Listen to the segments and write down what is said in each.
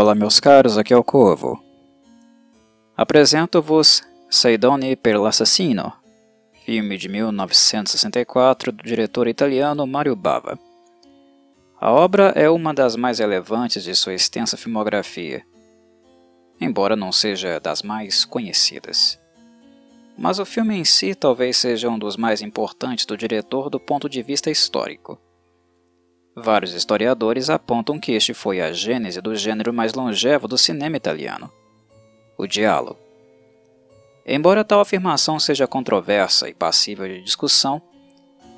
Olá, meus caros, aqui é o Corvo. Apresento-vos Seidone per l'Assassino, filme de 1964 do diretor italiano Mario Bava. A obra é uma das mais relevantes de sua extensa filmografia, embora não seja das mais conhecidas. Mas o filme em si talvez seja um dos mais importantes do diretor do ponto de vista histórico. Vários historiadores apontam que este foi a gênese do gênero mais longevo do cinema italiano, o giallo. Embora tal afirmação seja controversa e passível de discussão,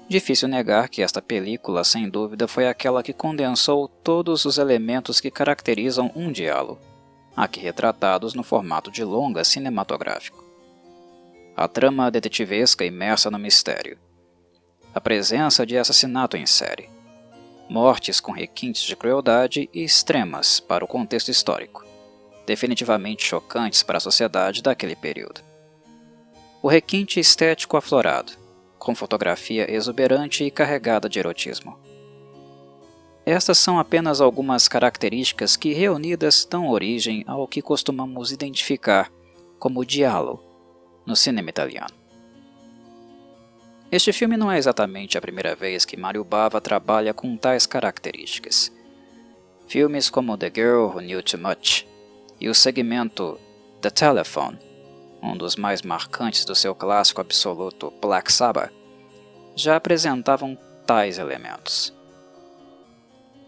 difícil negar que esta película, sem dúvida, foi aquela que condensou todos os elementos que caracterizam um diálogo, aqui retratados no formato de longa cinematográfico. A trama detetivesca imersa no mistério. A presença de assassinato em série mortes com requintes de crueldade e extremas para o contexto histórico, definitivamente chocantes para a sociedade daquele período. O requinte estético aflorado, com fotografia exuberante e carregada de erotismo. Estas são apenas algumas características que reunidas dão origem ao que costumamos identificar como diálogo no cinema italiano. Este filme não é exatamente a primeira vez que Mario Bava trabalha com tais características. Filmes como The Girl Who Knew Too Much e o segmento The Telephone, um dos mais marcantes do seu clássico absoluto Black Sabbath, já apresentavam tais elementos.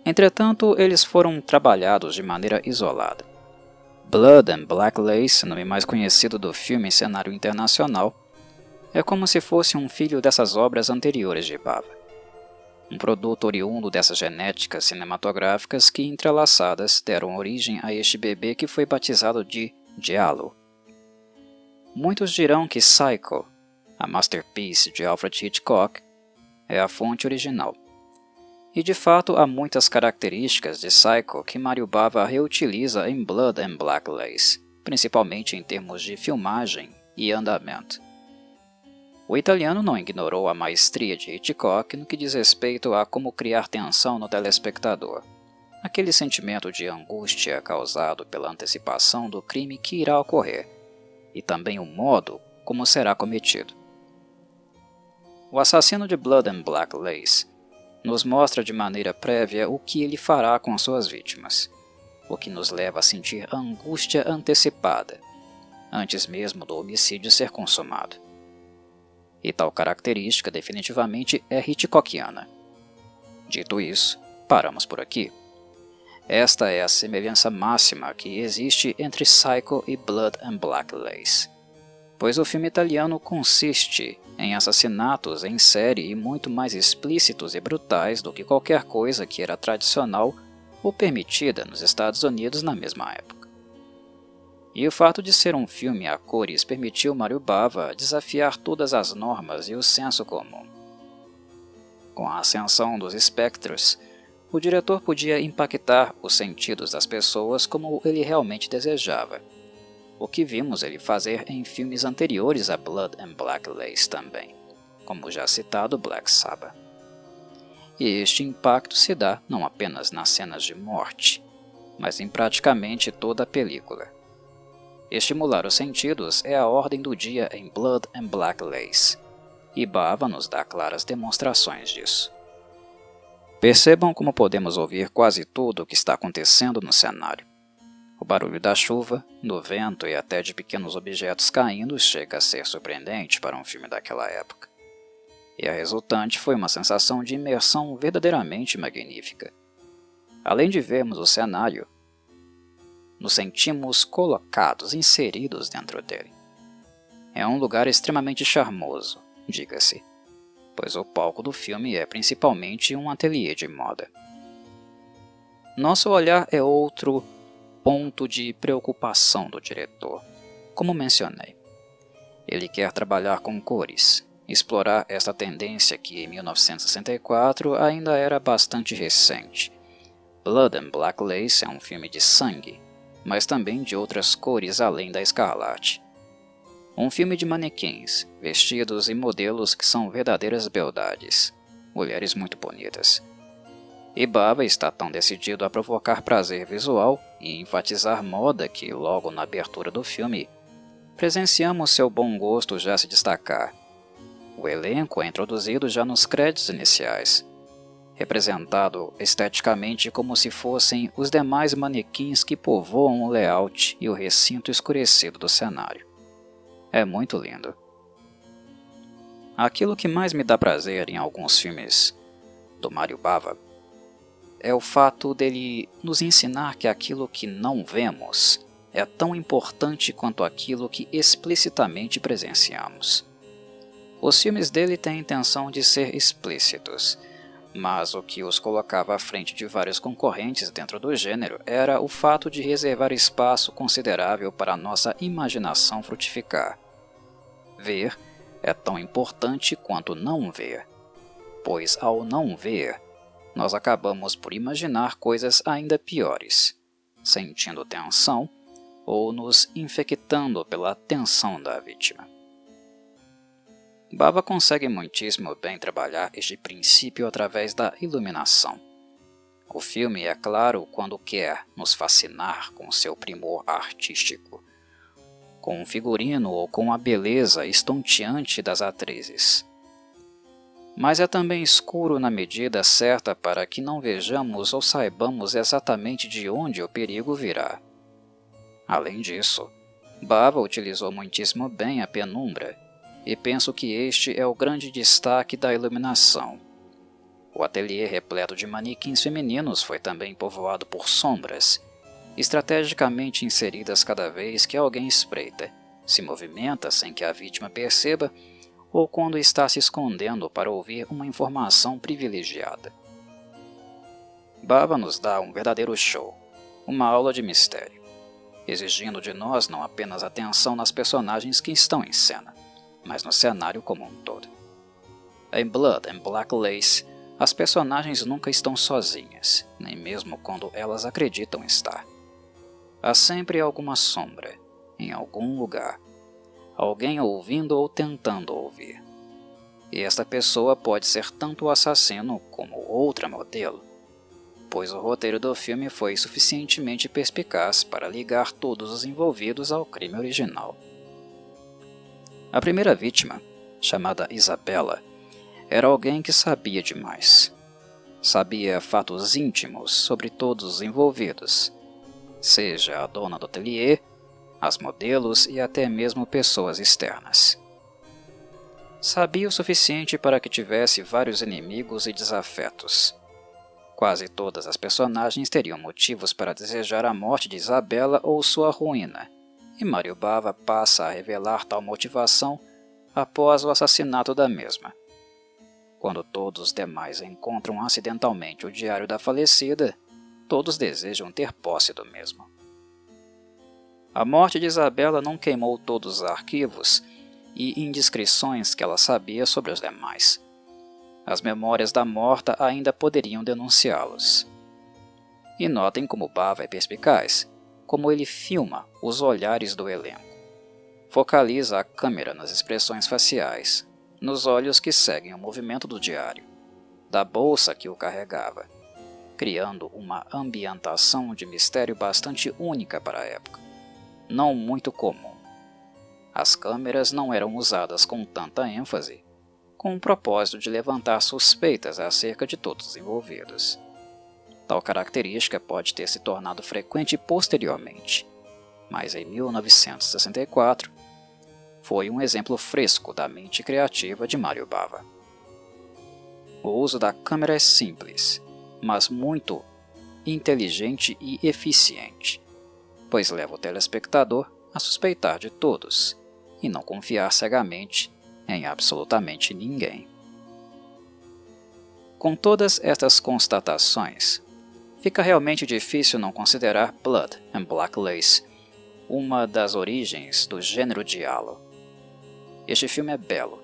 Entretanto, eles foram trabalhados de maneira isolada. Blood and Black Lace, nome mais conhecido do filme em cenário internacional, é como se fosse um filho dessas obras anteriores de Bava. Um produto oriundo dessas genéticas cinematográficas que, entrelaçadas, deram origem a este bebê que foi batizado de Giallo. Muitos dirão que Psycho, a masterpiece de Alfred Hitchcock, é a fonte original. E de fato há muitas características de Psycho que Mario Bava reutiliza em Blood and Black Lace, principalmente em termos de filmagem e andamento. O italiano não ignorou a maestria de Hitchcock no que diz respeito a como criar tensão no telespectador. Aquele sentimento de angústia causado pela antecipação do crime que irá ocorrer, e também o modo como será cometido. O assassino de Blood and Black Lace nos mostra de maneira prévia o que ele fará com suas vítimas, o que nos leva a sentir angústia antecipada, antes mesmo do homicídio ser consumado e tal característica definitivamente é Hitchcockiana. Dito isso, paramos por aqui. Esta é a semelhança máxima que existe entre Psycho e Blood and Black Lace, pois o filme italiano consiste em assassinatos em série e muito mais explícitos e brutais do que qualquer coisa que era tradicional ou permitida nos Estados Unidos na mesma época. E o fato de ser um filme a cores permitiu Mario Bava desafiar todas as normas e o senso comum. Com a ascensão dos espectros, o diretor podia impactar os sentidos das pessoas como ele realmente desejava, o que vimos ele fazer em filmes anteriores a Blood and Black Lace também, como já citado Black Sabbath. E este impacto se dá não apenas nas cenas de morte, mas em praticamente toda a película. Estimular os sentidos é a ordem do dia em Blood and Black Lace, e Bava nos dá claras demonstrações disso. Percebam como podemos ouvir quase tudo o que está acontecendo no cenário. O barulho da chuva, do vento e até de pequenos objetos caindo chega a ser surpreendente para um filme daquela época. E a resultante foi uma sensação de imersão verdadeiramente magnífica. Além de vermos o cenário, nos sentimos colocados, inseridos dentro dele. É um lugar extremamente charmoso, diga-se, pois o palco do filme é principalmente um ateliê de moda. Nosso olhar é outro ponto de preocupação do diretor, como mencionei. Ele quer trabalhar com cores, explorar esta tendência que em 1964 ainda era bastante recente. Blood and Black Lace é um filme de sangue, mas também de outras cores além da escarlate. Um filme de manequins, vestidos e modelos que são verdadeiras beldades, mulheres muito bonitas. E Baba está tão decidido a provocar prazer visual e enfatizar moda que, logo na abertura do filme, presenciamos seu bom gosto já se destacar. O elenco é introduzido já nos créditos iniciais, representado esteticamente como se fossem os demais manequins que povoam o layout e o recinto escurecido do cenário. É muito lindo. Aquilo que mais me dá prazer em alguns filmes do Mario Bava é o fato dele nos ensinar que aquilo que não vemos é tão importante quanto aquilo que explicitamente presenciamos. Os filmes dele têm a intenção de ser explícitos, mas o que os colocava à frente de vários concorrentes dentro do gênero era o fato de reservar espaço considerável para nossa imaginação frutificar. Ver é tão importante quanto não ver, pois ao não ver, nós acabamos por imaginar coisas ainda piores, sentindo tensão ou nos infectando pela atenção da vítima. Baba consegue muitíssimo bem trabalhar este princípio através da iluminação. O filme é claro quando quer nos fascinar com seu primor artístico, com o figurino ou com a beleza estonteante das atrizes. Mas é também escuro na medida certa para que não vejamos ou saibamos exatamente de onde o perigo virá. Além disso, Baba utilizou muitíssimo bem a penumbra e penso que este é o grande destaque da iluminação. O ateliê repleto de manequins femininos foi também povoado por sombras, estrategicamente inseridas cada vez que alguém espreita, se movimenta sem que a vítima perceba ou quando está se escondendo para ouvir uma informação privilegiada. Baba nos dá um verdadeiro show, uma aula de mistério, exigindo de nós não apenas atenção nas personagens que estão em cena, mas no cenário como um todo. Em Blood and Black Lace, as personagens nunca estão sozinhas, nem mesmo quando elas acreditam estar. Há sempre alguma sombra, em algum lugar, alguém ouvindo ou tentando ouvir. E esta pessoa pode ser tanto o assassino como outra modelo, pois o roteiro do filme foi suficientemente perspicaz para ligar todos os envolvidos ao crime original. A primeira vítima, chamada Isabela, era alguém que sabia demais. Sabia fatos íntimos sobre todos os envolvidos, seja a dona do ateliê, as modelos e até mesmo pessoas externas. Sabia o suficiente para que tivesse vários inimigos e desafetos. Quase todas as personagens teriam motivos para desejar a morte de Isabela ou sua ruína, e Mario Bava passa a revelar tal motivação após o assassinato da mesma. Quando todos os demais encontram acidentalmente o diário da falecida, todos desejam ter posse do mesmo. A morte de Isabela não queimou todos os arquivos e indiscrições que ela sabia sobre os demais. As memórias da morta ainda poderiam denunciá-los. E notem como Bava é perspicaz como ele filma os olhares do elenco. Focaliza a câmera nas expressões faciais, nos olhos que seguem o movimento do diário, da bolsa que o carregava, criando uma ambientação de mistério bastante única para a época, não muito comum. As câmeras não eram usadas com tanta ênfase, com o propósito de levantar suspeitas acerca de todos os envolvidos. Tal característica pode ter se tornado frequente posteriormente, mas em 1964 foi um exemplo fresco da mente criativa de Mario Bava. O uso da câmera é simples, mas muito inteligente e eficiente, pois leva o telespectador a suspeitar de todos e não confiar cegamente em absolutamente ninguém. Com todas estas constatações, fica realmente difícil não considerar Blood and Black Lace uma das origens do gênero diálogo. Este filme é belo,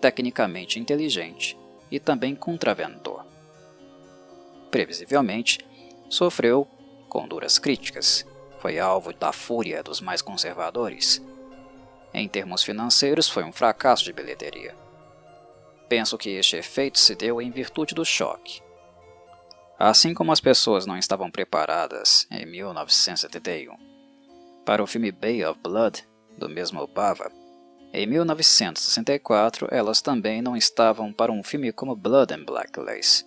tecnicamente inteligente e também contraventor. Previsivelmente, sofreu com duras críticas, foi alvo da fúria dos mais conservadores. Em termos financeiros, foi um fracasso de bilheteria. Penso que este efeito se deu em virtude do choque Assim como as pessoas não estavam preparadas em 1971 para o filme Bay of Blood, do mesmo Bava, em 1964 elas também não estavam para um filme como Blood and Black Lace.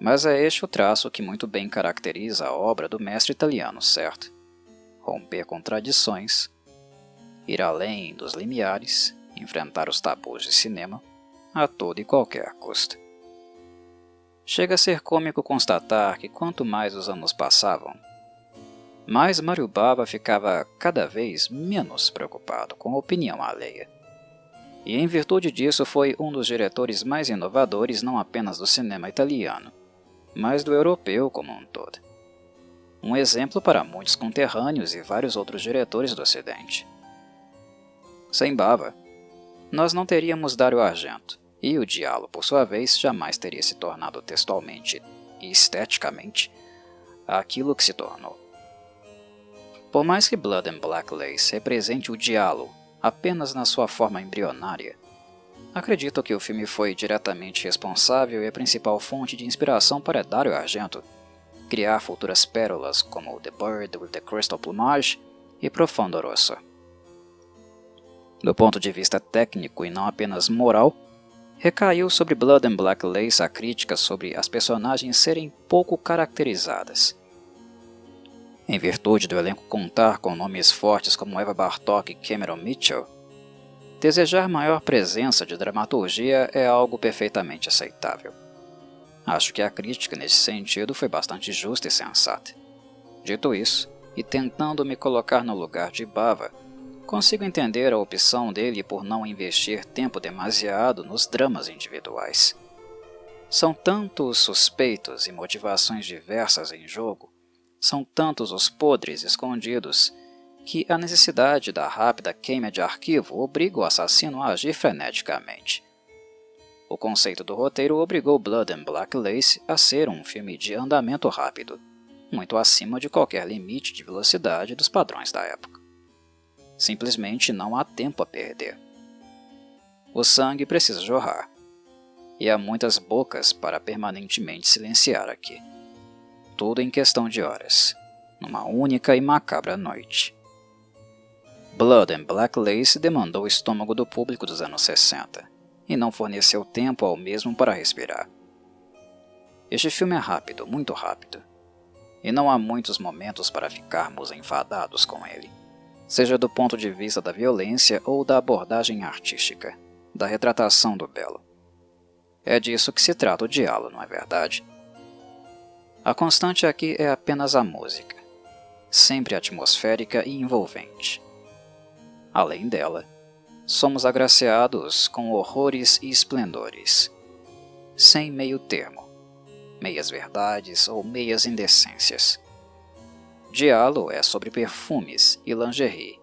Mas é este o traço que muito bem caracteriza a obra do mestre italiano, certo? Romper contradições, ir além dos limiares, enfrentar os tabus de cinema a todo e qualquer custo. Chega a ser cômico constatar que quanto mais os anos passavam, mais Mario Bava ficava cada vez menos preocupado com a opinião alheia. E em virtude disso foi um dos diretores mais inovadores não apenas do cinema italiano, mas do europeu como um todo. Um exemplo para muitos conterrâneos e vários outros diretores do Ocidente. Sem Bava, nós não teríamos Dario Argento, e o diálogo, por sua vez, jamais teria se tornado textualmente e esteticamente aquilo que se tornou. Por mais que Blood and Black Lace represente o diálogo apenas na sua forma embrionária, acredito que o filme foi diretamente responsável e a principal fonte de inspiração para Dario Argento criar futuras pérolas como The Bird with the Crystal Plumage e Profondo Rosso. Do ponto de vista técnico e não apenas moral, recaiu sobre Blood and Black Lace a crítica sobre as personagens serem pouco caracterizadas. Em virtude do elenco contar com nomes fortes como Eva Bartok e Cameron Mitchell, desejar maior presença de dramaturgia é algo perfeitamente aceitável. Acho que a crítica nesse sentido foi bastante justa e sensata. Dito isso, e tentando me colocar no lugar de Bava, Consigo entender a opção dele por não investir tempo demasiado nos dramas individuais. São tantos suspeitos e motivações diversas em jogo, são tantos os podres escondidos, que a necessidade da rápida queima de arquivo obriga o assassino a agir freneticamente. O conceito do roteiro obrigou Blood and Black Lace a ser um filme de andamento rápido, muito acima de qualquer limite de velocidade dos padrões da época. Simplesmente não há tempo a perder. O sangue precisa jorrar, e há muitas bocas para permanentemente silenciar aqui. Tudo em questão de horas, numa única e macabra noite. Blood and Black Lace demandou o estômago do público dos anos 60 e não forneceu tempo ao mesmo para respirar. Este filme é rápido, muito rápido, e não há muitos momentos para ficarmos enfadados com ele seja do ponto de vista da violência ou da abordagem artística, da retratação do belo. É disso que se trata o diálogo, não é verdade? A constante aqui é apenas a música, sempre atmosférica e envolvente. Além dela, somos agraciados com horrores e esplendores, sem meio termo, meias verdades ou meias indecências Diálogo é sobre perfumes e lingerie,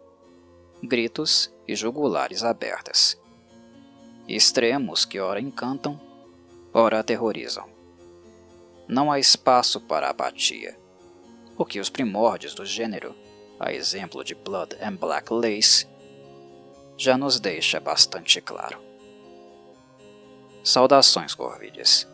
gritos e jugulares abertas. Extremos que ora encantam, ora aterrorizam. Não há espaço para apatia, o que os primórdios do gênero, a exemplo de Blood and Black Lace, já nos deixa bastante claro. Saudações, Corvides.